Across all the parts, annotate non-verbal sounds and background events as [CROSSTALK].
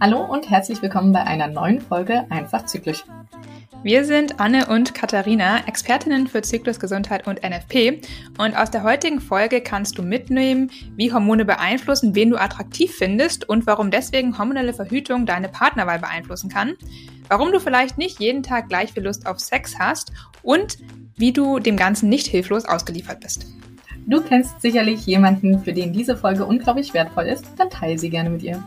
Hallo und herzlich willkommen bei einer neuen Folge Einfach Zyklisch. Wir sind Anne und Katharina, Expertinnen für Zyklusgesundheit und NFP. Und aus der heutigen Folge kannst du mitnehmen, wie Hormone beeinflussen, wen du attraktiv findest und warum deswegen hormonelle Verhütung deine Partnerwahl beeinflussen kann. Warum du vielleicht nicht jeden Tag gleich viel Lust auf Sex hast und wie du dem Ganzen nicht hilflos ausgeliefert bist. Du kennst sicherlich jemanden, für den diese Folge unglaublich wertvoll ist, dann teile sie gerne mit ihr.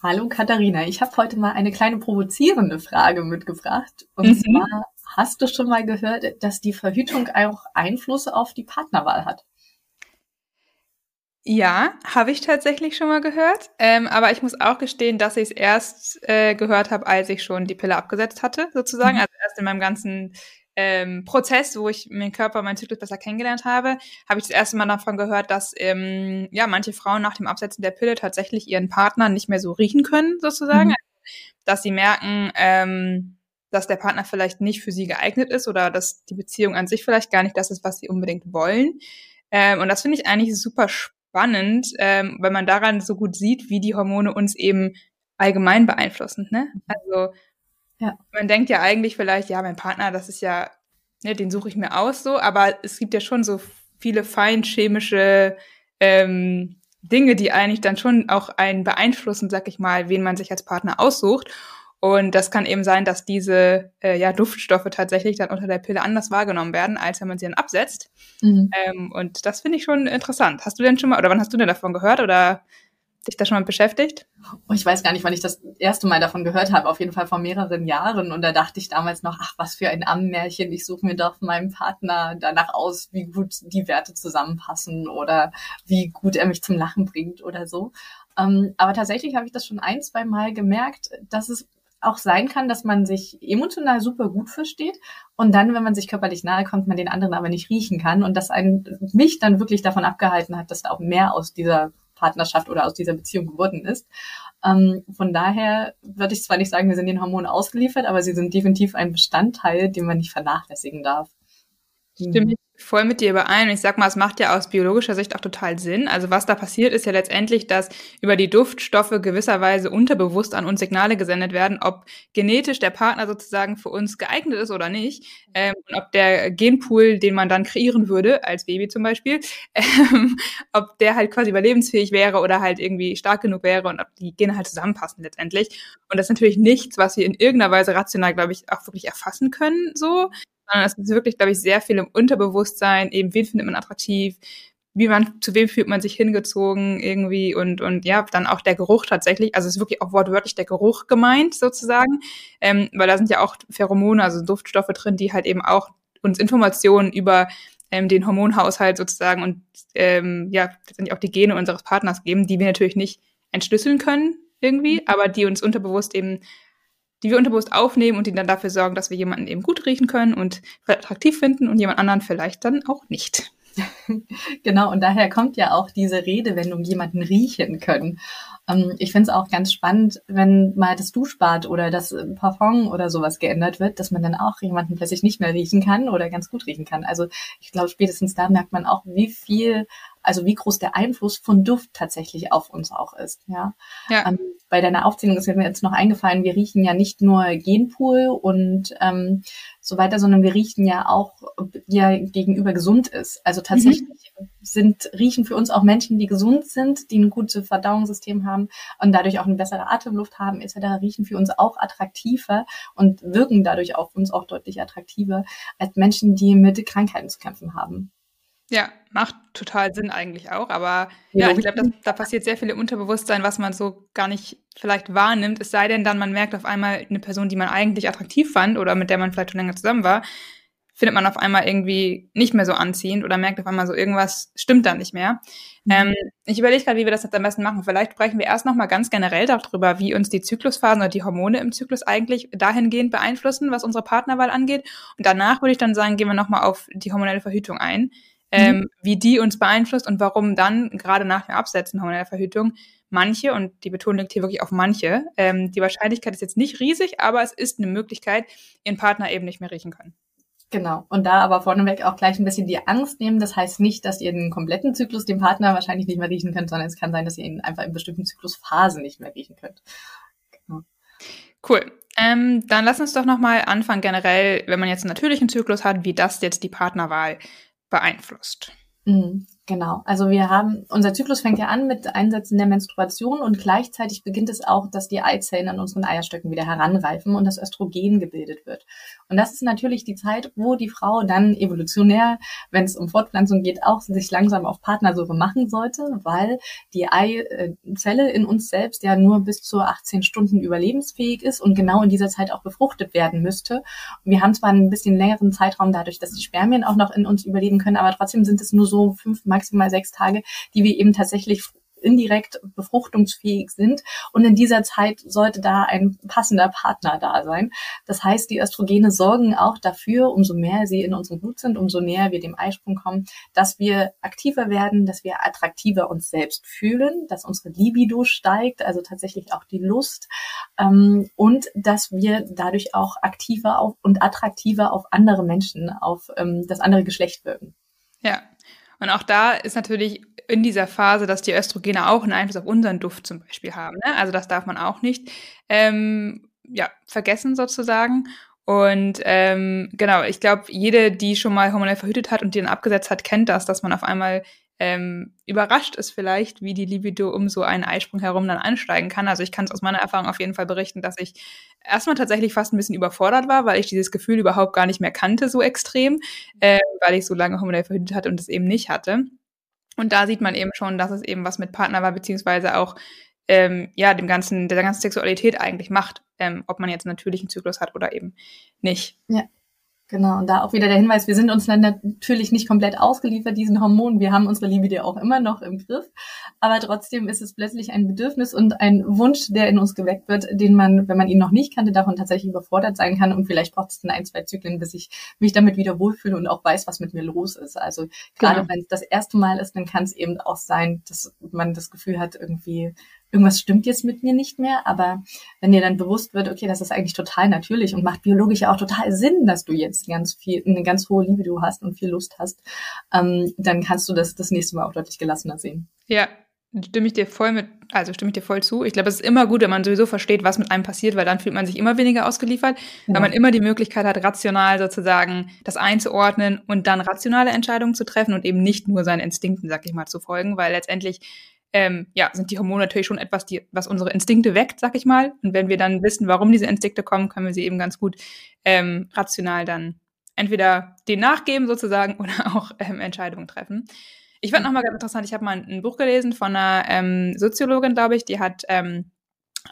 Hallo Katharina, ich habe heute mal eine kleine provozierende Frage mitgebracht. Und mhm. zwar, hast du schon mal gehört, dass die Verhütung auch Einfluss auf die Partnerwahl hat? Ja, habe ich tatsächlich schon mal gehört. Ähm, aber ich muss auch gestehen, dass ich es erst äh, gehört habe, als ich schon die Pille abgesetzt hatte, sozusagen. Mhm. Also erst in meinem ganzen ähm, Prozess, wo ich meinen Körper, meinen Zyklus besser kennengelernt habe, habe ich das erste Mal davon gehört, dass ähm, ja manche Frauen nach dem Absetzen der Pille tatsächlich ihren Partner nicht mehr so riechen können, sozusagen. Mhm. dass sie merken, ähm, dass der Partner vielleicht nicht für sie geeignet ist oder dass die Beziehung an sich vielleicht gar nicht das ist, was sie unbedingt wollen. Ähm, und das finde ich eigentlich super spannend spannend, ähm, weil man daran so gut sieht, wie die Hormone uns eben allgemein beeinflussen. Ne? Also ja. man denkt ja eigentlich vielleicht, ja, mein Partner, das ist ja, ne, den suche ich mir aus so, aber es gibt ja schon so viele feinchemische ähm, Dinge, die eigentlich dann schon auch einen beeinflussen, sag ich mal, wen man sich als Partner aussucht. Und das kann eben sein, dass diese äh, ja, Duftstoffe tatsächlich dann unter der Pille anders wahrgenommen werden, als wenn man sie dann absetzt. Mhm. Ähm, und das finde ich schon interessant. Hast du denn schon mal, oder wann hast du denn davon gehört oder dich da schon mal beschäftigt? Oh, ich weiß gar nicht, wann ich das erste Mal davon gehört habe. Auf jeden Fall vor mehreren Jahren. Und da dachte ich damals noch, ach, was für ein Ammenmärchen. Ich suche mir doch meinem Partner danach aus, wie gut die Werte zusammenpassen oder wie gut er mich zum Lachen bringt oder so. Ähm, aber tatsächlich habe ich das schon ein, zwei Mal gemerkt, dass es auch sein kann, dass man sich emotional super gut versteht und dann, wenn man sich körperlich nahe kommt, man den anderen aber nicht riechen kann und das einen, mich dann wirklich davon abgehalten hat, dass da auch mehr aus dieser Partnerschaft oder aus dieser Beziehung geworden ist. Ähm, von daher würde ich zwar nicht sagen, wir sind den Hormonen ausgeliefert, aber sie sind definitiv ein Bestandteil, den man nicht vernachlässigen darf. Stimme ich voll mit dir überein. Und ich sag mal, es macht ja aus biologischer Sicht auch total Sinn. Also was da passiert, ist ja letztendlich, dass über die Duftstoffe gewisserweise unterbewusst an uns Signale gesendet werden, ob genetisch der Partner sozusagen für uns geeignet ist oder nicht. Ähm, und ob der Genpool, den man dann kreieren würde, als Baby zum Beispiel, [LAUGHS] ähm, ob der halt quasi überlebensfähig wäre oder halt irgendwie stark genug wäre und ob die Gene halt zusammenpassen letztendlich. Und das ist natürlich nichts, was wir in irgendeiner Weise rational, glaube ich, auch wirklich erfassen können, so sondern es ist wirklich, glaube ich, sehr viel im Unterbewusstsein, eben wen findet man attraktiv, wie man, zu wem fühlt man sich hingezogen irgendwie und, und ja, dann auch der Geruch tatsächlich, also es ist wirklich auch wortwörtlich der Geruch gemeint sozusagen, ähm, weil da sind ja auch Pheromone, also Duftstoffe drin, die halt eben auch uns Informationen über ähm, den Hormonhaushalt sozusagen und ähm, ja, letztendlich auch die Gene unseres Partners geben, die wir natürlich nicht entschlüsseln können irgendwie, aber die uns unterbewusst eben die wir unterbewusst aufnehmen und die dann dafür sorgen, dass wir jemanden eben gut riechen können und attraktiv finden und jemand anderen vielleicht dann auch nicht. [LAUGHS] genau, und daher kommt ja auch diese Redewendung, jemanden riechen können. Ähm, ich finde es auch ganz spannend, wenn mal das Duschbad oder das Parfum oder sowas geändert wird, dass man dann auch jemanden plötzlich nicht mehr riechen kann oder ganz gut riechen kann. Also ich glaube, spätestens da merkt man auch, wie viel also wie groß der Einfluss von Duft tatsächlich auf uns auch ist. Ja. ja. Ähm, bei deiner Aufzählung ist mir jetzt noch eingefallen, wir riechen ja nicht nur Genpool und ähm, so weiter, sondern wir riechen ja auch, ihr gegenüber gesund ist. Also tatsächlich mhm. sind, riechen für uns auch Menschen, die gesund sind, die ein gutes Verdauungssystem haben und dadurch auch eine bessere Atemluft haben, etc., riechen für uns auch attraktiver und wirken dadurch auf uns auch deutlich attraktiver als Menschen, die mit Krankheiten zu kämpfen haben. Ja, macht total Sinn eigentlich auch. Aber ja, ich glaube, da passiert sehr viel im Unterbewusstsein, was man so gar nicht vielleicht wahrnimmt. Es sei denn dann, man merkt auf einmal eine Person, die man eigentlich attraktiv fand oder mit der man vielleicht schon länger zusammen war, findet man auf einmal irgendwie nicht mehr so anziehend oder merkt auf einmal so, irgendwas stimmt da nicht mehr. Mhm. Ähm, ich überlege gerade, wie wir das jetzt am besten machen. Vielleicht sprechen wir erst nochmal ganz generell darüber, wie uns die Zyklusphasen oder die Hormone im Zyklus eigentlich dahingehend beeinflussen, was unsere Partnerwahl angeht. Und danach würde ich dann sagen, gehen wir nochmal auf die hormonelle Verhütung ein. Mhm. ähm, wie die uns beeinflusst und warum dann gerade nach dem Absetzen hormoneller Verhütung manche, und die Betonung liegt hier wirklich auf manche, ähm, die Wahrscheinlichkeit ist jetzt nicht riesig, aber es ist eine Möglichkeit, ihren Partner eben nicht mehr riechen können. Genau. Und da aber vorneweg auch gleich ein bisschen die Angst nehmen. Das heißt nicht, dass ihr den kompletten Zyklus dem Partner wahrscheinlich nicht mehr riechen könnt, sondern es kann sein, dass ihr ihn einfach in bestimmten Zyklusphasen nicht mehr riechen könnt. Genau. Cool. Ähm, dann lass uns doch nochmal anfangen generell, wenn man jetzt einen natürlichen Zyklus hat, wie das jetzt die Partnerwahl beeinflusst. Mhm. Genau. Also wir haben, unser Zyklus fängt ja an mit Einsätzen der Menstruation und gleichzeitig beginnt es auch, dass die Eizellen an unseren Eierstöcken wieder heranreifen und das Östrogen gebildet wird. Und das ist natürlich die Zeit, wo die Frau dann evolutionär, wenn es um Fortpflanzung geht, auch sich langsam auf Partnersuche machen sollte, weil die Eizelle in uns selbst ja nur bis zu 18 Stunden überlebensfähig ist und genau in dieser Zeit auch befruchtet werden müsste. wir haben zwar ein bisschen längeren Zeitraum dadurch, dass die Spermien auch noch in uns überleben können, aber trotzdem sind es nur so fünf maximal sechs Tage, die wir eben tatsächlich indirekt befruchtungsfähig sind. Und in dieser Zeit sollte da ein passender Partner da sein. Das heißt, die Östrogene sorgen auch dafür, umso mehr sie in unserem Blut sind, umso näher wir dem Eisprung kommen, dass wir aktiver werden, dass wir attraktiver uns selbst fühlen, dass unsere Libido steigt, also tatsächlich auch die Lust, ähm, und dass wir dadurch auch aktiver auf und attraktiver auf andere Menschen, auf ähm, das andere Geschlecht wirken. Ja, und auch da ist natürlich in dieser Phase, dass die Östrogene auch einen Einfluss auf unseren Duft zum Beispiel haben. Ne? Also das darf man auch nicht ähm, ja, vergessen sozusagen. Und ähm, genau, ich glaube, jede, die schon mal hormonell verhütet hat und die dann abgesetzt hat, kennt das, dass man auf einmal ähm, überrascht ist vielleicht, wie die Libido um so einen Eisprung herum dann ansteigen kann. Also ich kann es aus meiner Erfahrung auf jeden Fall berichten, dass ich erstmal tatsächlich fast ein bisschen überfordert war, weil ich dieses Gefühl überhaupt gar nicht mehr kannte so extrem, äh, weil ich so lange hormonell verhütet hatte und es eben nicht hatte. Und da sieht man eben schon, dass es eben was mit Partner war, beziehungsweise auch ähm, ja dem ganzen der ganzen Sexualität eigentlich macht, ähm, ob man jetzt einen natürlichen Zyklus hat oder eben nicht. Ja. Genau, und da auch wieder der Hinweis, wir sind uns dann natürlich nicht komplett ausgeliefert, diesen Hormonen. Wir haben unsere Libido auch immer noch im Griff. Aber trotzdem ist es plötzlich ein Bedürfnis und ein Wunsch, der in uns geweckt wird, den man, wenn man ihn noch nicht kannte, davon tatsächlich überfordert sein kann. Und vielleicht braucht es dann ein, zwei Zyklen, bis ich mich damit wieder wohlfühle und auch weiß, was mit mir los ist. Also gerade genau. wenn es das erste Mal ist, dann kann es eben auch sein, dass man das Gefühl hat, irgendwie irgendwas stimmt jetzt mit mir nicht mehr. Aber wenn dir dann bewusst wird, okay, das ist eigentlich total natürlich und macht biologisch ja auch total Sinn, dass du jetzt ganz viel, eine ganz hohe Liebe du hast und viel Lust hast, ähm, dann kannst du das das nächste Mal auch deutlich gelassener sehen. Ja, stimme ich dir voll mit, also stimme ich dir voll zu. Ich glaube, es ist immer gut, wenn man sowieso versteht, was mit einem passiert, weil dann fühlt man sich immer weniger ausgeliefert, ja. weil man immer die Möglichkeit hat, rational sozusagen das einzuordnen und dann rationale Entscheidungen zu treffen und eben nicht nur seinen Instinkten, sag ich mal, zu folgen, weil letztendlich ähm, ja, sind die Hormone natürlich schon etwas, die, was unsere Instinkte weckt, sag ich mal. Und wenn wir dann wissen, warum diese Instinkte kommen, können wir sie eben ganz gut ähm, rational dann entweder den nachgeben sozusagen [LAUGHS] oder auch ähm, Entscheidungen treffen. Ich fand nochmal ganz interessant, ich habe mal ein Buch gelesen von einer ähm, Soziologin, glaube ich, die hat ähm,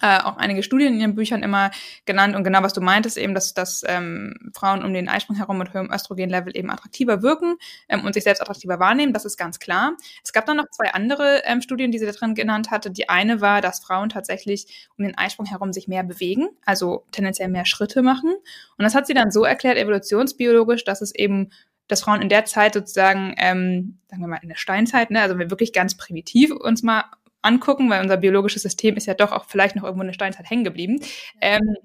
äh, auch einige Studien in ihren Büchern immer genannt und genau was du meintest eben, dass, dass ähm, Frauen um den Eisprung herum mit höherem Östrogenlevel eben attraktiver wirken ähm, und sich selbst attraktiver wahrnehmen, das ist ganz klar. Es gab dann noch zwei andere ähm, Studien, die sie da drin genannt hatte. Die eine war, dass Frauen tatsächlich um den Eisprung herum sich mehr bewegen, also tendenziell mehr Schritte machen. Und das hat sie dann so erklärt, evolutionsbiologisch, dass es eben dass Frauen in der Zeit sozusagen, ähm, sagen wir mal in der Steinzeit, ne, also wir wirklich ganz primitiv uns mal angucken, weil unser biologisches System ist ja doch auch vielleicht noch irgendwo in der Steinzeit hängen geblieben, ähm,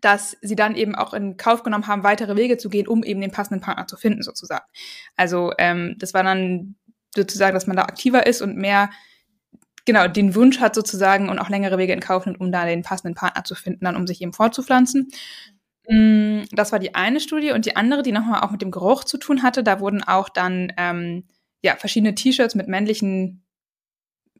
dass sie dann eben auch in Kauf genommen haben, weitere Wege zu gehen, um eben den passenden Partner zu finden, sozusagen. Also ähm, das war dann sozusagen, dass man da aktiver ist und mehr genau den Wunsch hat sozusagen und auch längere Wege in Kauf nimmt, um da den passenden Partner zu finden, dann um sich eben fortzupflanzen. Mm, das war die eine Studie und die andere, die nochmal auch mit dem Geruch zu tun hatte, da wurden auch dann ähm, ja verschiedene T-Shirts mit männlichen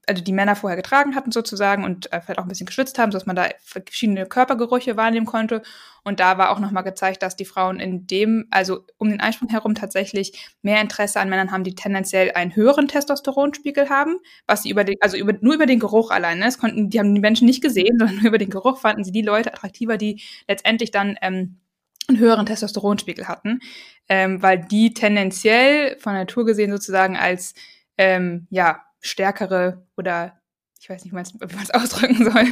also die Männer vorher getragen hatten sozusagen und äh, vielleicht auch ein bisschen geschwitzt haben, sodass man da verschiedene Körpergerüche wahrnehmen konnte. Und da war auch nochmal gezeigt, dass die Frauen in dem, also um den Einsprung herum tatsächlich mehr Interesse an Männern haben, die tendenziell einen höheren Testosteronspiegel haben, was sie über den, also über, nur über den Geruch allein, ne? das konnten, die haben die Menschen nicht gesehen, [LAUGHS] sondern nur über den Geruch fanden sie die Leute attraktiver, die letztendlich dann ähm, einen höheren Testosteronspiegel hatten, ähm, weil die tendenziell von Natur gesehen sozusagen als ähm, ja stärkere oder ich weiß nicht, wie man es [LAUGHS] ausdrücken soll,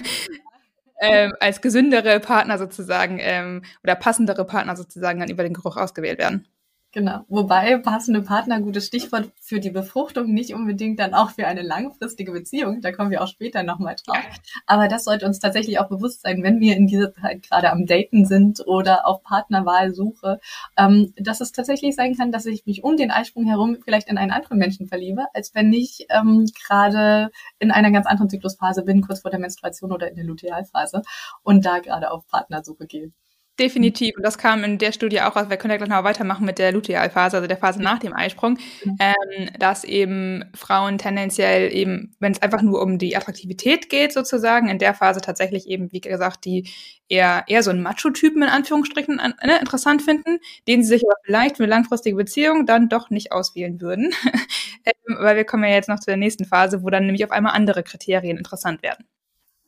ähm, als gesündere Partner sozusagen ähm, oder passendere Partner sozusagen dann über den Geruch ausgewählt werden. Genau. Wobei passende Partner, gutes Stichwort für die Befruchtung, nicht unbedingt dann auch für eine langfristige Beziehung. Da kommen wir auch später nochmal drauf. Aber das sollte uns tatsächlich auch bewusst sein, wenn wir in dieser Zeit gerade am Daten sind oder auf Partnerwahl suche, ähm, dass es tatsächlich sein kann, dass ich mich um den Eisprung herum vielleicht in einen anderen Menschen verliebe, als wenn ich ähm, gerade in einer ganz anderen Zyklusphase bin, kurz vor der Menstruation oder in der Lutealphase und da gerade auf Partnersuche gehe. Definitiv. Und das kam in der Studie auch, also wir können ja gleich noch weitermachen mit der Lutealphase, also der Phase nach dem Eisprung, mhm. ähm, dass eben Frauen tendenziell eben, wenn es einfach nur um die Attraktivität geht sozusagen, in der Phase tatsächlich eben, wie gesagt, die eher, eher so einen Macho-Typen in Anführungsstrichen an, ne, interessant finden, den sie sich aber vielleicht für eine langfristige Beziehung dann doch nicht auswählen würden. [LAUGHS] ähm, weil wir kommen ja jetzt noch zu der nächsten Phase, wo dann nämlich auf einmal andere Kriterien interessant werden.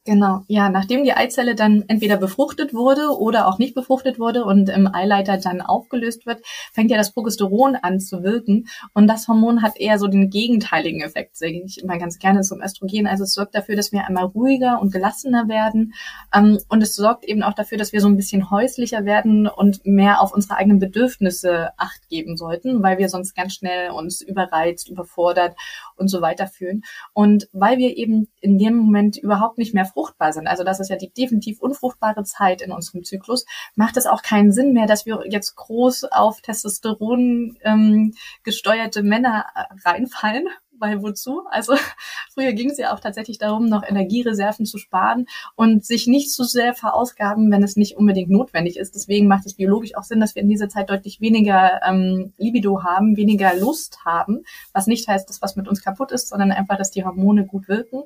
Genau, ja, nachdem die Eizelle dann entweder befruchtet wurde oder auch nicht befruchtet wurde und im Eileiter dann aufgelöst wird, fängt ja das Progesteron an zu wirken. Und das Hormon hat eher so den gegenteiligen Effekt, sage ich immer ganz gerne zum Östrogen. Also es sorgt dafür, dass wir einmal ruhiger und gelassener werden. Ähm, und es sorgt eben auch dafür, dass wir so ein bisschen häuslicher werden und mehr auf unsere eigenen Bedürfnisse Acht geben sollten, weil wir sonst ganz schnell uns überreizt, überfordert und so weiter fühlen. Und weil wir eben in dem Moment überhaupt nicht mehr fruchtbar sind, also das ist ja die definitiv unfruchtbare Zeit in unserem Zyklus, macht es auch keinen Sinn mehr, dass wir jetzt groß auf Testosteron ähm, gesteuerte Männer reinfallen, weil wozu? Also [LAUGHS] früher ging es ja auch tatsächlich darum, noch Energiereserven zu sparen und sich nicht zu sehr verausgaben, wenn es nicht unbedingt notwendig ist. Deswegen macht es biologisch auch Sinn, dass wir in dieser Zeit deutlich weniger ähm, Libido haben, weniger Lust haben, was nicht heißt, dass was mit uns kaputt ist, sondern einfach, dass die Hormone gut wirken.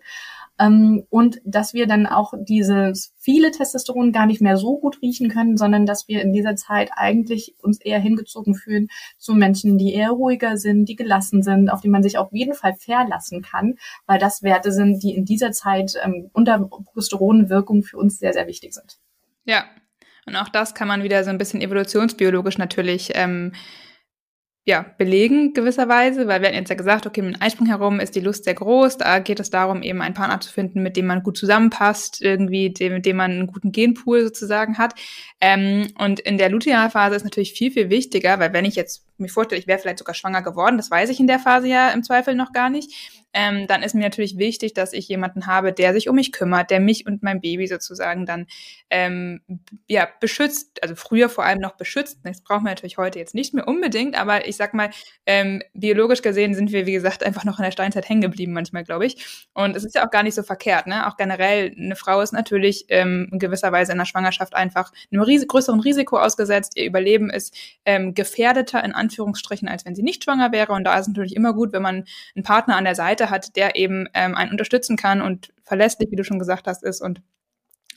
Ähm, und dass wir dann auch dieses viele Testosteron gar nicht mehr so gut riechen können, sondern dass wir in dieser Zeit eigentlich uns eher hingezogen fühlen zu Menschen, die eher ruhiger sind, die gelassen sind, auf die man sich auf jeden Fall verlassen kann, weil das Werte sind, die in dieser Zeit ähm, unter Progesteronwirkung für uns sehr, sehr wichtig sind. Ja, und auch das kann man wieder so ein bisschen evolutionsbiologisch natürlich ähm, ja, belegen gewisserweise, weil wir hatten jetzt ja gesagt, okay, mit dem Eisprung herum ist die Lust sehr groß, da geht es darum, eben einen Partner zu finden, mit dem man gut zusammenpasst, irgendwie, dem, mit dem man einen guten Genpool sozusagen hat. Ähm, und in der Lutealphase ist natürlich viel, viel wichtiger, weil wenn ich jetzt mir vorstelle, ich wäre vielleicht sogar schwanger geworden, das weiß ich in der Phase ja im Zweifel noch gar nicht, ähm, dann ist mir natürlich wichtig, dass ich jemanden habe, der sich um mich kümmert, der mich und mein Baby sozusagen dann ähm, ja beschützt, also früher vor allem noch beschützt. Das brauchen wir natürlich heute jetzt nicht mehr unbedingt, aber ich sag mal, ähm, biologisch gesehen sind wir, wie gesagt, einfach noch in der Steinzeit hängen geblieben manchmal, glaube ich. Und es ist ja auch gar nicht so verkehrt, ne? Auch generell, eine Frau ist natürlich ähm, in gewisser Weise in der Schwangerschaft einfach einem ries größeren Risiko ausgesetzt. Ihr Überleben ist ähm, gefährdeter in Anführungsstrichen, als wenn sie nicht schwanger wäre. Und da ist es natürlich immer gut, wenn man einen Partner an der Seite hat, der eben ähm, einen unterstützen kann und verlässlich, wie du schon gesagt hast, ist und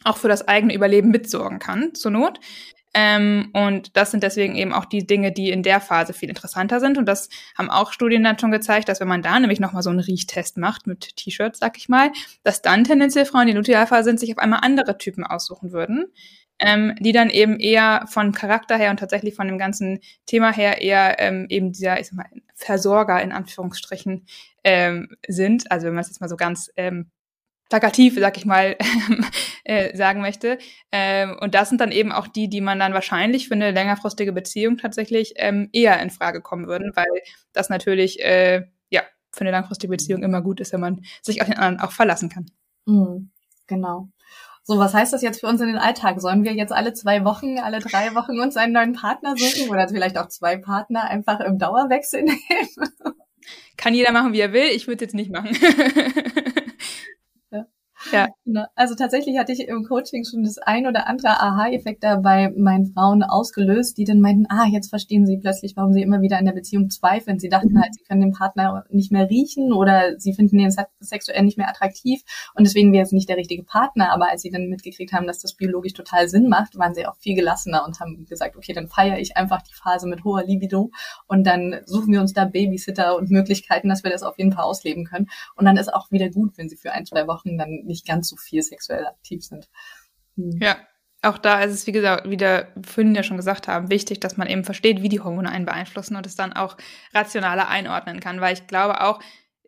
auch für das eigene Überleben mitsorgen kann, zur Not. Ähm, und das sind deswegen eben auch die Dinge, die in der Phase viel interessanter sind. Und das haben auch Studien dann schon gezeigt, dass wenn man da nämlich nochmal so einen Riechtest macht mit T-Shirts, sag ich mal, dass dann tendenziell Frauen, die Lutealphase sind, sich auf einmal andere Typen aussuchen würden, ähm, die dann eben eher von Charakter her und tatsächlich von dem ganzen Thema her eher ähm, eben dieser, ich sag mal, Versorger in Anführungsstrichen ähm, sind. Also wenn man es jetzt mal so ganz ähm, plakativ, sag ich mal, [LAUGHS] äh, sagen möchte. Ähm, und das sind dann eben auch die, die man dann wahrscheinlich für eine längerfristige Beziehung tatsächlich ähm, eher in Frage kommen würden, weil das natürlich äh, ja für eine langfristige Beziehung immer gut ist, wenn man sich auf den anderen auch verlassen kann. Mhm, genau. So, was heißt das jetzt für uns in den Alltag? Sollen wir jetzt alle zwei Wochen, alle drei Wochen uns einen neuen Partner suchen oder vielleicht auch zwei Partner einfach im Dauerwechsel [LAUGHS] nehmen? Kann jeder machen, wie er will. Ich würde jetzt nicht machen. [LAUGHS] Ja. Genau. Also tatsächlich hatte ich im Coaching schon das ein oder andere Aha-Effekt da bei meinen Frauen ausgelöst, die dann meinten, ah, jetzt verstehen sie plötzlich, warum sie immer wieder in der Beziehung zweifeln. Sie dachten mhm. halt, sie können den Partner nicht mehr riechen oder sie finden den sexuell nicht mehr attraktiv und deswegen wäre es nicht der richtige Partner. Aber als sie dann mitgekriegt haben, dass das biologisch total Sinn macht, waren sie auch viel gelassener und haben gesagt, okay, dann feiere ich einfach die Phase mit hoher Libido und dann suchen wir uns da Babysitter und Möglichkeiten, dass wir das auf jeden Fall ausleben können. Und dann ist auch wieder gut, wenn sie für ein, zwei Wochen dann nicht ganz so viel sexuell aktiv sind. Hm. Ja, auch da ist es, wie gesagt, wie der vorhin ja schon gesagt haben, wichtig, dass man eben versteht, wie die Hormone einen beeinflussen und es dann auch rationaler einordnen kann, weil ich glaube auch,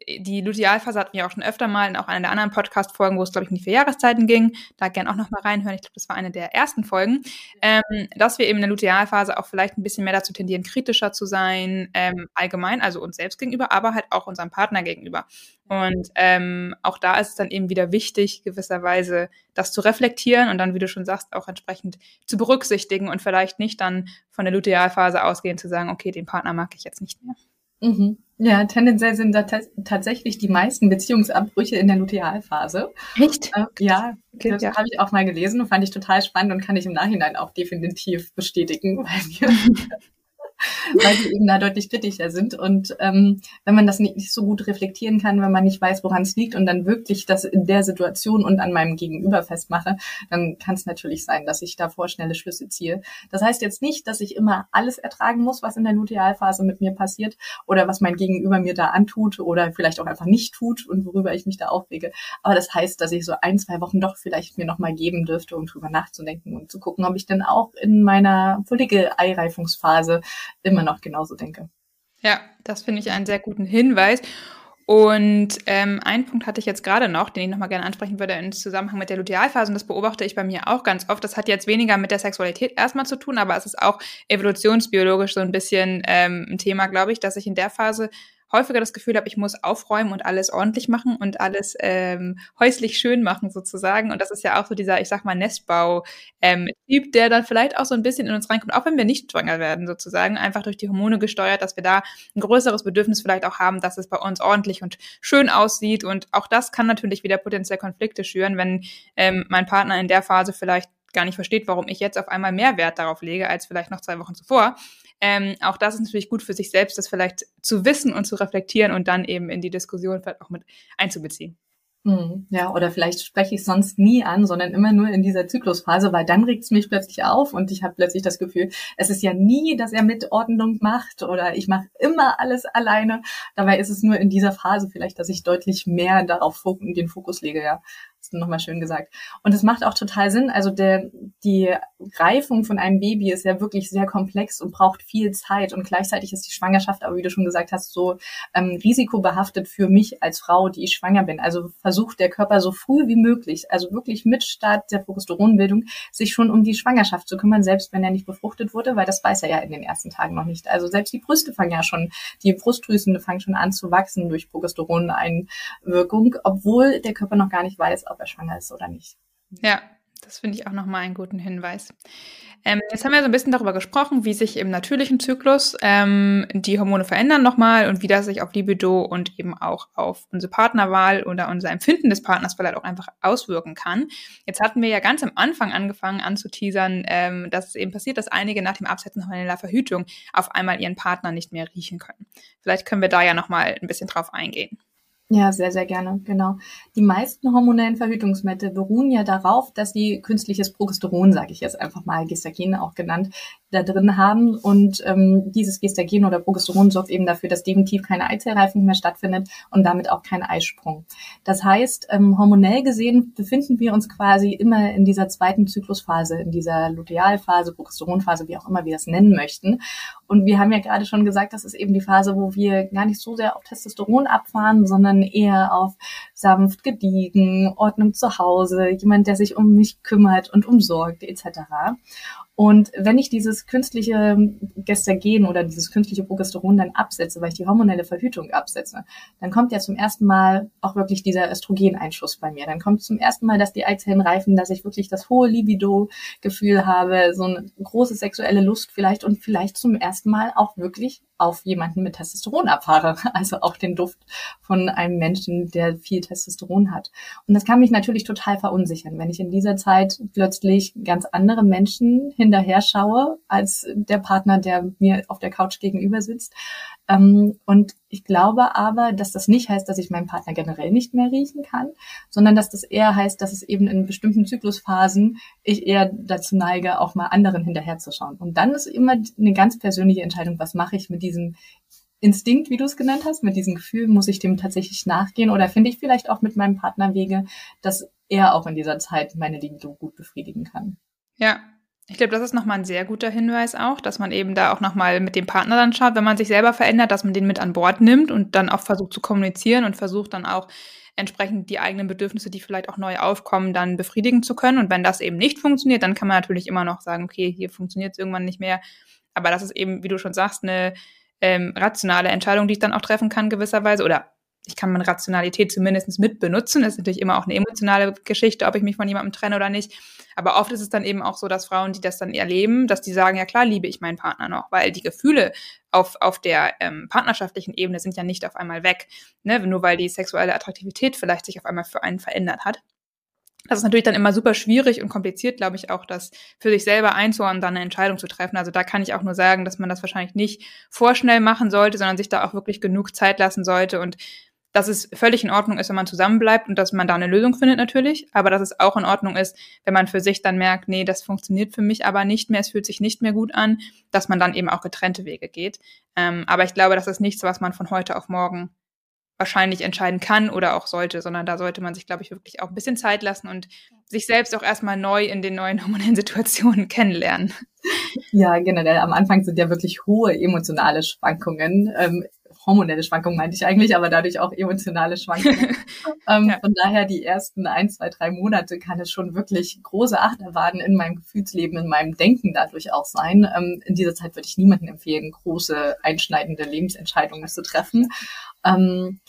die Lutealphase hatten wir auch schon öfter mal in auch einer der anderen Podcast-Folgen, wo es, glaube ich, um die vier Jahreszeiten ging. Da gerne auch nochmal reinhören. Ich glaube, das war eine der ersten Folgen. Ähm, dass wir eben in der Lutealphase auch vielleicht ein bisschen mehr dazu tendieren, kritischer zu sein, ähm, allgemein, also uns selbst gegenüber, aber halt auch unserem Partner gegenüber. Und ähm, auch da ist es dann eben wieder wichtig, gewisserweise das zu reflektieren und dann, wie du schon sagst, auch entsprechend zu berücksichtigen und vielleicht nicht dann von der Lutealphase ausgehen zu sagen, okay, den Partner mag ich jetzt nicht mehr. Mhm. Ja, tendenziell sind da tatsächlich die meisten Beziehungsabbrüche in der Lutealphase. Echt? Äh, ja, okay, das ja. habe ich auch mal gelesen und fand ich total spannend und kann ich im Nachhinein auch definitiv bestätigen, weil [LAUGHS] wir [LAUGHS] weil die eben da deutlich kritischer sind. Und ähm, wenn man das nicht, nicht so gut reflektieren kann, wenn man nicht weiß, woran es liegt und dann wirklich das in der Situation und an meinem Gegenüber festmache, dann kann es natürlich sein, dass ich da vorschnelle Schlüsse ziehe. Das heißt jetzt nicht, dass ich immer alles ertragen muss, was in der Lutealphase mit mir passiert oder was mein Gegenüber mir da antut oder vielleicht auch einfach nicht tut und worüber ich mich da aufrege. Aber das heißt, dass ich so ein, zwei Wochen doch vielleicht mir nochmal geben dürfte, um drüber nachzudenken und zu gucken, ob ich denn auch in meiner Follikel-Eireifungsphase immer noch genauso denke. Ja, das finde ich einen sehr guten Hinweis. Und ähm, einen Punkt hatte ich jetzt gerade noch, den ich nochmal gerne ansprechen würde im Zusammenhang mit der Lutealphase. Und das beobachte ich bei mir auch ganz oft. Das hat jetzt weniger mit der Sexualität erstmal zu tun, aber es ist auch evolutionsbiologisch so ein bisschen ähm, ein Thema, glaube ich, dass ich in der Phase häufiger das Gefühl habe, ich muss aufräumen und alles ordentlich machen und alles ähm, häuslich schön machen sozusagen. Und das ist ja auch so dieser, ich sag mal, Nestbau-Typ, ähm, der dann vielleicht auch so ein bisschen in uns reinkommt, auch wenn wir nicht schwanger werden sozusagen, einfach durch die Hormone gesteuert, dass wir da ein größeres Bedürfnis vielleicht auch haben, dass es bei uns ordentlich und schön aussieht. Und auch das kann natürlich wieder potenziell Konflikte schüren, wenn ähm, mein Partner in der Phase vielleicht gar nicht versteht, warum ich jetzt auf einmal mehr Wert darauf lege als vielleicht noch zwei Wochen zuvor. Ähm, auch das ist natürlich gut für sich selbst, das vielleicht zu wissen und zu reflektieren und dann eben in die Diskussion vielleicht auch mit einzubeziehen. Hm, ja, oder vielleicht spreche ich sonst nie an, sondern immer nur in dieser Zyklusphase, weil dann regt es mich plötzlich auf und ich habe plötzlich das Gefühl, es ist ja nie, dass er mit Ordnung macht oder ich mache immer alles alleine. Dabei ist es nur in dieser Phase vielleicht, dass ich deutlich mehr darauf den Fokus lege, ja nochmal schön gesagt. Und es macht auch total Sinn. Also der, die Reifung von einem Baby ist ja wirklich sehr komplex und braucht viel Zeit. Und gleichzeitig ist die Schwangerschaft, aber wie du schon gesagt hast, so ähm, risikobehaftet für mich als Frau, die ich schwanger bin. Also versucht der Körper so früh wie möglich, also wirklich mit Start der Progesteronbildung, sich schon um die Schwangerschaft zu kümmern, selbst wenn er nicht befruchtet wurde, weil das weiß er ja in den ersten Tagen noch nicht. Also selbst die Brüste fangen ja schon, die Brustdrüsen fangen schon an zu wachsen durch Progesteroneinwirkung, obwohl der Körper noch gar nicht weiß, ob er schwanger ist oder nicht. Ja, das finde ich auch nochmal einen guten Hinweis. Ähm, jetzt haben wir so ein bisschen darüber gesprochen, wie sich im natürlichen Zyklus ähm, die Hormone verändern nochmal und wie das sich auf Libido und eben auch auf unsere Partnerwahl oder unser Empfinden des Partners vielleicht auch einfach auswirken kann. Jetzt hatten wir ja ganz am Anfang angefangen anzuteasern, ähm, dass es eben passiert, dass einige nach dem Absetzen hormoneller Verhütung auf einmal ihren Partner nicht mehr riechen können. Vielleicht können wir da ja nochmal ein bisschen drauf eingehen. Ja, sehr, sehr gerne, genau. Die meisten hormonellen Verhütungsmittel beruhen ja darauf, dass sie künstliches Progesteron, sage ich jetzt einfach mal, Gestagen auch genannt, da drin haben. Und ähm, dieses Gestagen oder Progesteron sorgt eben dafür, dass definitiv keine Eizellreifung mehr stattfindet und damit auch kein Eisprung. Das heißt, ähm, hormonell gesehen befinden wir uns quasi immer in dieser zweiten Zyklusphase, in dieser Lutealphase, Progesteronphase, wie auch immer wir das nennen möchten. Und wir haben ja gerade schon gesagt, das ist eben die Phase, wo wir gar nicht so sehr auf Testosteron abfahren, sondern eher auf sanft gediegen, Ordnung zu Hause, jemand, der sich um mich kümmert und umsorgt, etc. Und wenn ich dieses künstliche Gestagen oder dieses künstliche Progesteron dann absetze, weil ich die hormonelle Verhütung absetze, dann kommt ja zum ersten Mal auch wirklich dieser Östrogeneinschuss bei mir. Dann kommt zum ersten Mal, dass die Eizellen reifen, dass ich wirklich das hohe Libido-Gefühl habe, so eine große sexuelle Lust vielleicht und vielleicht zum ersten Mal auch wirklich auf jemanden mit Testosteron abfahre, [LAUGHS] also auch den Duft von einem Menschen, der viel Testosteron hat. Und das kann mich natürlich total verunsichern, wenn ich in dieser Zeit plötzlich ganz andere Menschen hinterher schaue als der Partner, der mir auf der Couch gegenüber sitzt. Ähm, und ich glaube aber, dass das nicht heißt, dass ich meinen Partner generell nicht mehr riechen kann, sondern dass das eher heißt, dass es eben in bestimmten Zyklusphasen ich eher dazu neige, auch mal anderen hinterherzuschauen. Und dann ist immer eine ganz persönliche Entscheidung, was mache ich mit diesem Instinkt, wie du es genannt hast, mit diesem Gefühl, muss ich dem tatsächlich nachgehen oder finde ich vielleicht auch mit meinem Partner Wege, dass er auch in dieser Zeit meine Libido gut befriedigen kann. Ja, Ich glaube, das ist nochmal ein sehr guter Hinweis auch, dass man eben da auch nochmal mit dem Partner dann schaut, wenn man sich selber verändert, dass man den mit an Bord nimmt und dann auch versucht zu kommunizieren und versucht dann auch entsprechend die eigenen Bedürfnisse, die vielleicht auch neu aufkommen, dann befriedigen zu können. Und wenn das eben nicht funktioniert, dann kann man natürlich immer noch sagen, okay, hier funktioniert es irgendwann nicht mehr. Aber das ist eben, wie du schon sagst, eine ähm, rationale Entscheidung, die ich dann auch treffen kann gewisserweise oder ich kann meine Rationalität zumindest mit benutzen. Das ist natürlich immer auch eine emotionale Geschichte, ob ich mich von jemandem trenne oder nicht. Aber oft ist es dann eben auch so, dass Frauen, die das dann erleben, dass die sagen, ja klar, liebe ich meinen Partner noch, weil die Gefühle auf, auf der ähm, partnerschaftlichen Ebene sind ja nicht auf einmal weg. Ne? Nur weil die sexuelle Attraktivität vielleicht sich auf einmal für einen verändert hat. Das ist natürlich dann immer super schwierig und kompliziert, glaube ich, auch das für sich selber einzuordnen, dann eine Entscheidung zu treffen. Also da kann ich auch nur sagen, dass man das wahrscheinlich nicht vorschnell machen sollte, sondern sich da auch wirklich genug Zeit lassen sollte und dass es völlig in Ordnung ist, wenn man zusammenbleibt und dass man da eine Lösung findet natürlich, aber dass es auch in Ordnung ist, wenn man für sich dann merkt, nee, das funktioniert für mich aber nicht mehr, es fühlt sich nicht mehr gut an, dass man dann eben auch getrennte Wege geht. Ähm, aber ich glaube, das ist nichts, was man von heute auf morgen wahrscheinlich entscheiden kann oder auch sollte, sondern da sollte man sich, glaube ich, wirklich auch ein bisschen Zeit lassen und sich selbst auch erstmal neu in den neuen [LAUGHS] hormonellen Situationen kennenlernen. Ja, generell am Anfang sind ja wirklich hohe emotionale Schwankungen. Ähm, hormonelle Schwankungen meinte ich eigentlich, aber dadurch auch emotionale Schwankungen. [LAUGHS] ähm, ja. Von daher die ersten ein, zwei, drei Monate kann es schon wirklich große Achterbahnen in meinem Gefühlsleben, in meinem Denken dadurch auch sein. Ähm, in dieser Zeit würde ich niemandem empfehlen, große, einschneidende Lebensentscheidungen zu treffen. Ähm,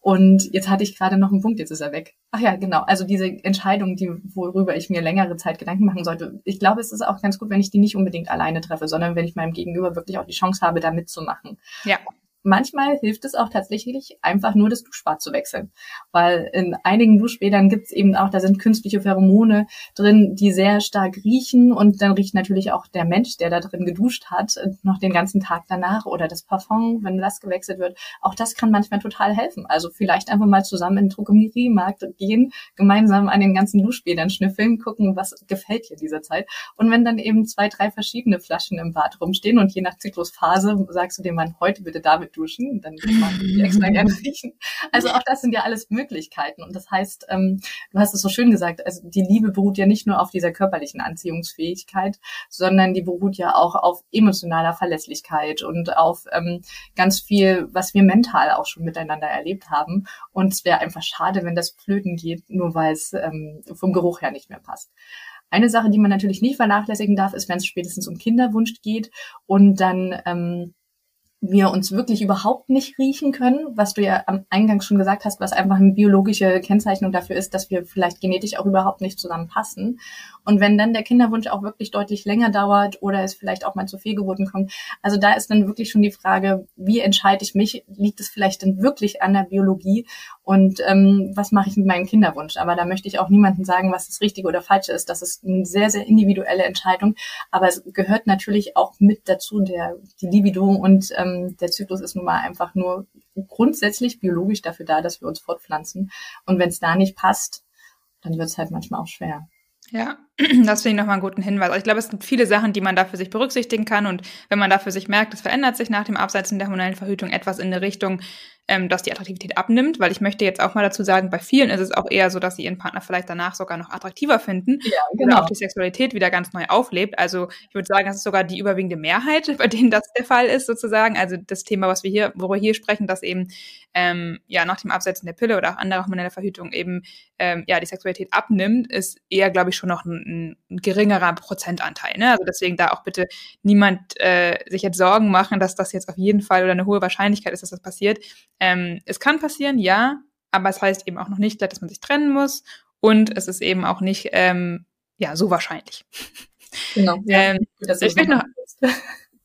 und jetzt hatte ich gerade noch einen Punkt, jetzt ist er weg. Ach ja, genau. Also diese Entscheidung, die, worüber ich mir längere Zeit Gedanken machen sollte. Ich glaube, es ist auch ganz gut, wenn ich die nicht unbedingt alleine treffe, sondern wenn ich meinem Gegenüber wirklich auch die Chance habe, da mitzumachen. Ja manchmal hilft es auch tatsächlich einfach nur das Duschbad zu wechseln. Weil in einigen Duschbädern gibt es eben auch, da sind künstliche Pheromone drin, die sehr stark riechen und dann riecht natürlich auch der Mensch, der da drin geduscht hat, noch den ganzen Tag danach oder das Parfum, wenn das gewechselt wird. Auch das kann manchmal total helfen. Also vielleicht einfach mal zusammen in den Drogeriemarkt gehen, gemeinsam an den ganzen Duschbädern schnüffeln, gucken, was gefällt dir dieser Zeit. Und wenn dann eben zwei, drei verschiedene Flaschen im Bad rumstehen und je nach Zyklusphase sagst du dem Mann, heute bitte damit duschen, dann kann man die extra gerne [LAUGHS] riechen. Also auch das sind ja alles Möglichkeiten. Und das heißt, ähm, du hast es so schön gesagt, also die Liebe beruht ja nicht nur auf dieser körperlichen Anziehungsfähigkeit, sondern die beruht ja auch auf emotionaler Verlässlichkeit und auf ähm, ganz viel, was wir mental auch schon miteinander erlebt haben. Und es wäre einfach schade, wenn das flöten geht, nur weil es ähm, vom Geruch her nicht mehr passt. Eine Sache, die man natürlich nicht vernachlässigen darf, ist, wenn es spätestens um Kinderwunsch geht und dann ähm, wir uns wirklich überhaupt nicht riechen können, was du ja am Eingang schon gesagt hast, was einfach eine biologische Kennzeichnung dafür ist, dass wir vielleicht genetisch auch überhaupt nicht zusammenpassen. Und wenn dann der Kinderwunsch auch wirklich deutlich länger dauert oder es vielleicht auch mal zu Fehlgeburten kommt, also da ist dann wirklich schon die Frage, wie entscheide ich mich? Liegt es vielleicht dann wirklich an der Biologie? Und ähm, was mache ich mit meinem Kinderwunsch? Aber da möchte ich auch niemandem sagen, was das Richtige oder Falsche ist. Das ist eine sehr, sehr individuelle Entscheidung. Aber es gehört natürlich auch mit dazu, der, die Libido und ähm, der Zyklus ist nun mal einfach nur grundsätzlich biologisch dafür da, dass wir uns fortpflanzen. Und wenn es da nicht passt, dann wird es halt manchmal auch schwer. Ja, [CLEARS THROAT] das finde ich nochmal einen guten Hinweis. Also ich glaube, es gibt viele Sachen, die man da für sich berücksichtigen kann. Und wenn man da für sich merkt, es verändert sich nach dem Absetzen der hormonellen Verhütung etwas in eine Richtung, ähm, dass die Attraktivität abnimmt, weil ich möchte jetzt auch mal dazu sagen, bei vielen ist es auch eher so, dass sie ihren Partner vielleicht danach sogar noch attraktiver finden ja, genau. auch die Sexualität wieder ganz neu auflebt. Also ich würde sagen, das ist sogar die überwiegende Mehrheit, [LAUGHS] bei denen das der Fall ist sozusagen. Also das Thema, was wir hier, worüber wir hier sprechen, dass eben ähm, ja nach dem Absetzen der Pille oder auch anderer hormonelle Verhütung eben ähm, ja die Sexualität abnimmt, ist eher, glaube ich, schon noch ein, ein geringerer Prozentanteil. Ne? Also deswegen da auch bitte niemand äh, sich jetzt Sorgen machen, dass das jetzt auf jeden Fall oder eine hohe Wahrscheinlichkeit ist, dass das passiert. Ähm, es kann passieren, ja, aber es heißt eben auch noch nicht, dass man sich trennen muss und es ist eben auch nicht ähm, ja so wahrscheinlich. Genau. [LAUGHS] Ja, ähm, ich möchte noch, [LAUGHS]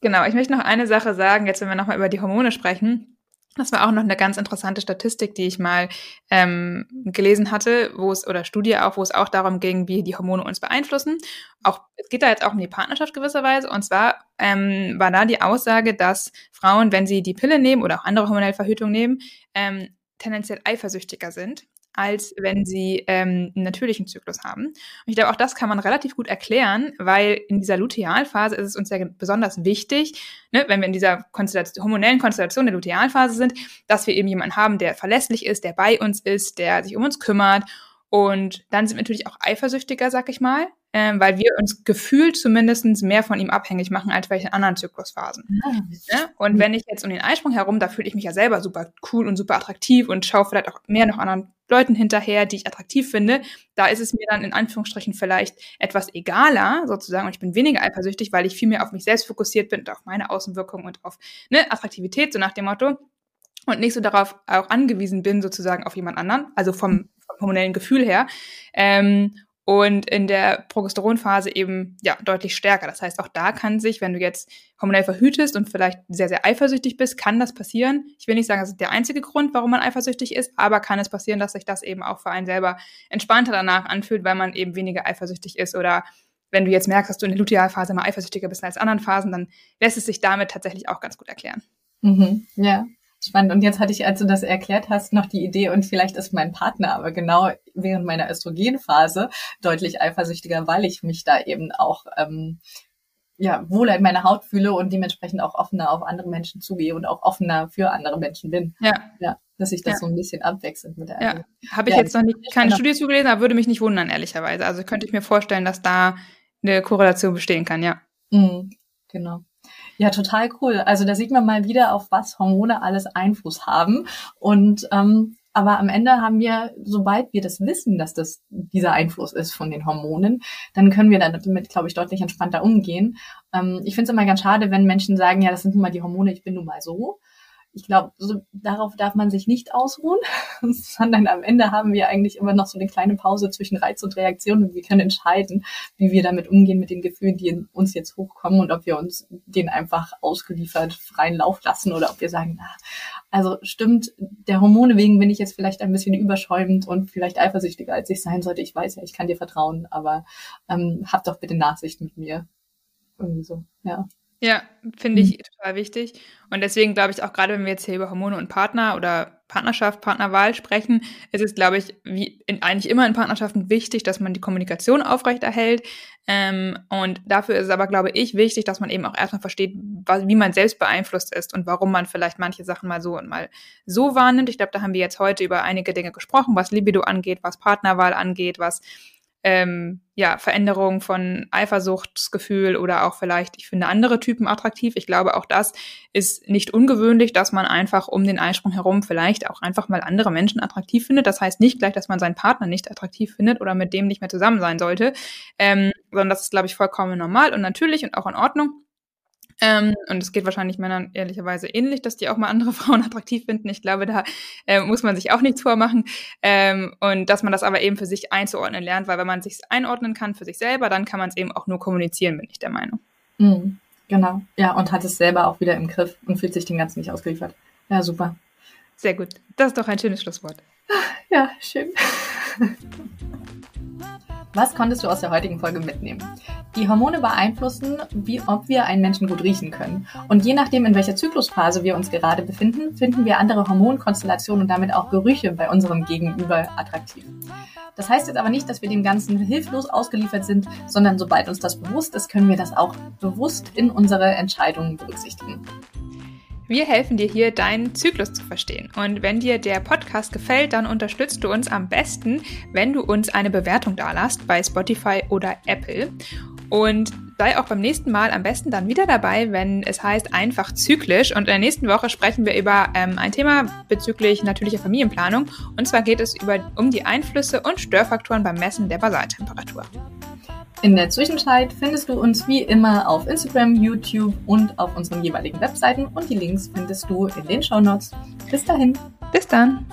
genau, ich möchte noch eine Sache sagen, jetzt wenn wir nochmal über die Hormone sprechen. Das war auch noch eine ganz interessante Statistik, die ich mal ähm, gelesen hatte, wo es, oder Studie auch, wo es auch darum ging, wie die Hormone uns beeinflussen. Auch, es geht da jetzt auch um die Partnerschaft gewisserweise. Und zwar ähm, war da die Aussage, dass Frauen, wenn sie die Pille nehmen oder auch andere hormonelle Verhütung nehmen, ähm, tendenziell eifersüchtiger sind als wenn sie ähm, einen natürlichen Zyklus haben. Und ich glaube, auch das kann man relativ gut erklären, weil in dieser Lutealphase ist es uns ja besonders wichtig, ne, wenn wir in dieser Konstellation, hormonellen Konstellation der Lutealphase sind, dass wir eben jemanden haben, der verlässlich ist, der bei uns ist, der sich um uns kümmert. Und dann sind wir natürlich auch eifersüchtiger, sag ich mal, ähm, weil wir uns gefühlt zumindest mehr von ihm abhängig machen als welche anderen Zyklusphasen. Ne? Und wenn ich jetzt um den Eisprung herum, da fühle ich mich ja selber super cool und super attraktiv und schaue vielleicht auch mehr noch anderen Leuten hinterher, die ich attraktiv finde. Da ist es mir dann in Anführungsstrichen vielleicht etwas egaler sozusagen und ich bin weniger eifersüchtig, weil ich viel mehr auf mich selbst fokussiert bin und auf meine Außenwirkung und auf ne, Attraktivität, so nach dem Motto. Und nicht so darauf auch angewiesen bin, sozusagen auf jemand anderen, also vom, vom hormonellen Gefühl her. Ähm, und in der Progesteronphase eben ja deutlich stärker. Das heißt, auch da kann sich, wenn du jetzt hormonell verhütest und vielleicht sehr, sehr eifersüchtig bist, kann das passieren. Ich will nicht sagen, das ist der einzige Grund, warum man eifersüchtig ist, aber kann es passieren, dass sich das eben auch für einen selber entspannter danach anfühlt, weil man eben weniger eifersüchtig ist oder wenn du jetzt merkst, dass du in der Lutealphase mal eifersüchtiger bist als in anderen Phasen, dann lässt es sich damit tatsächlich auch ganz gut erklären. Mhm, ja, Spannend. Und jetzt hatte ich, als du das erklärt hast, noch die Idee, und vielleicht ist mein Partner aber genau während meiner Östrogenphase deutlich eifersüchtiger, weil ich mich da eben auch ähm, ja, wohler in meiner Haut fühle und dementsprechend auch offener auf andere Menschen zugehe und auch offener für andere Menschen bin. Ja. Ja, dass sich das ja. so ein bisschen abwechselt mit der Ja, habe ich ja, jetzt noch nicht, keine Studie zugelesen, aber würde mich nicht wundern, ehrlicherweise. Also könnte ich mir vorstellen, dass da eine Korrelation bestehen kann, ja. Mhm, genau. Ja, total cool. Also da sieht man mal wieder, auf was Hormone alles Einfluss haben. Und ähm, aber am Ende haben wir, sobald wir das wissen, dass das dieser Einfluss ist von den Hormonen, dann können wir damit, glaube ich, deutlich entspannter umgehen. Ähm, ich finde es immer ganz schade, wenn Menschen sagen, ja, das sind nun mal die Hormone, ich bin nun mal so ich glaube, so, darauf darf man sich nicht ausruhen, [LAUGHS] sondern am Ende haben wir eigentlich immer noch so eine kleine Pause zwischen Reiz und Reaktion und wir können entscheiden, wie wir damit umgehen mit den Gefühlen, die in uns jetzt hochkommen und ob wir uns den einfach ausgeliefert freien Lauf lassen oder ob wir sagen, na, also stimmt, der Hormone wegen bin ich jetzt vielleicht ein bisschen überschäumend und vielleicht eifersüchtiger, als ich sein sollte. Ich weiß ja, ich kann dir vertrauen, aber ähm, hab doch bitte Nachsicht mit mir. Irgendwie so, ja. Ja, finde ich mhm. total wichtig. Und deswegen glaube ich auch gerade, wenn wir jetzt hier über Hormone und Partner oder Partnerschaft, Partnerwahl sprechen, ist es, glaube ich, wie in, eigentlich immer in Partnerschaften wichtig, dass man die Kommunikation aufrechterhält. Ähm, und dafür ist es aber, glaube ich, wichtig, dass man eben auch erstmal versteht, was, wie man selbst beeinflusst ist und warum man vielleicht manche Sachen mal so und mal so wahrnimmt. Ich glaube, da haben wir jetzt heute über einige Dinge gesprochen, was Libido angeht, was Partnerwahl angeht, was ähm, ja, Veränderung von Eifersuchtsgefühl oder auch vielleicht, ich finde andere Typen attraktiv. Ich glaube, auch das ist nicht ungewöhnlich, dass man einfach um den Eisprung herum vielleicht auch einfach mal andere Menschen attraktiv findet. Das heißt nicht gleich, dass man seinen Partner nicht attraktiv findet oder mit dem nicht mehr zusammen sein sollte, ähm, sondern das ist, glaube ich, vollkommen normal und natürlich und auch in Ordnung. Ähm, und es geht wahrscheinlich Männern ehrlicherweise ähnlich, dass die auch mal andere [LAUGHS] Frauen attraktiv finden. Ich glaube, da äh, muss man sich auch nichts vormachen. Ähm, und dass man das aber eben für sich einzuordnen lernt, weil wenn man sich einordnen kann für sich selber, dann kann man es eben auch nur kommunizieren, bin ich der Meinung. Mhm, genau, ja, und hat es selber auch wieder im Griff und fühlt sich dem Ganzen nicht ausgeliefert. Ja, super. Sehr gut. Das ist doch ein schönes Schlusswort. Ja, schön. [LAUGHS] Was konntest du aus der heutigen Folge mitnehmen? Die Hormone beeinflussen, wie, ob wir einen Menschen gut riechen können. Und je nachdem, in welcher Zyklusphase wir uns gerade befinden, finden wir andere Hormonkonstellationen und damit auch Gerüche bei unserem Gegenüber attraktiv. Das heißt jetzt aber nicht, dass wir dem Ganzen hilflos ausgeliefert sind, sondern sobald uns das bewusst ist, können wir das auch bewusst in unsere Entscheidungen berücksichtigen. Wir helfen dir hier, deinen Zyklus zu verstehen. Und wenn dir der Podcast gefällt, dann unterstützt du uns am besten, wenn du uns eine Bewertung dalässt bei Spotify oder Apple. Und sei auch beim nächsten Mal am besten dann wieder dabei, wenn es heißt einfach zyklisch. Und in der nächsten Woche sprechen wir über ähm, ein Thema bezüglich natürlicher Familienplanung. Und zwar geht es über, um die Einflüsse und Störfaktoren beim Messen der Basaltemperatur. In der Zwischenzeit findest du uns wie immer auf Instagram, YouTube und auf unseren jeweiligen Webseiten und die Links findest du in den Show Notes. Bis dahin. Bis dann.